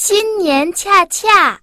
新年恰恰。